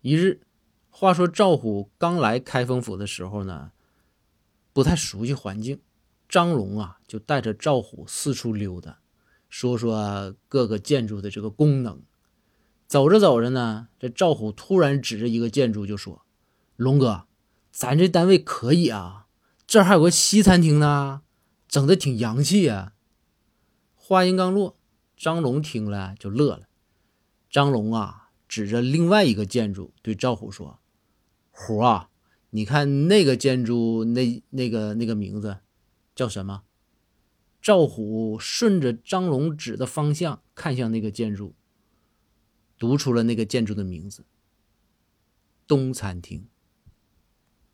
一日，话说赵虎刚来开封府的时候呢，不太熟悉环境。张龙啊，就带着赵虎四处溜达，说说各个建筑的这个功能。走着走着呢，这赵虎突然指着一个建筑就说：“龙哥，咱这单位可以啊，这还有个西餐厅呢，整的挺洋气啊。”话音刚落，张龙听了就乐了。张龙啊，指着另外一个建筑对赵虎说：“虎啊，你看那个建筑，那那个那个名字。”叫什么？赵虎顺着张龙指的方向看向那个建筑，读出了那个建筑的名字——东餐厅。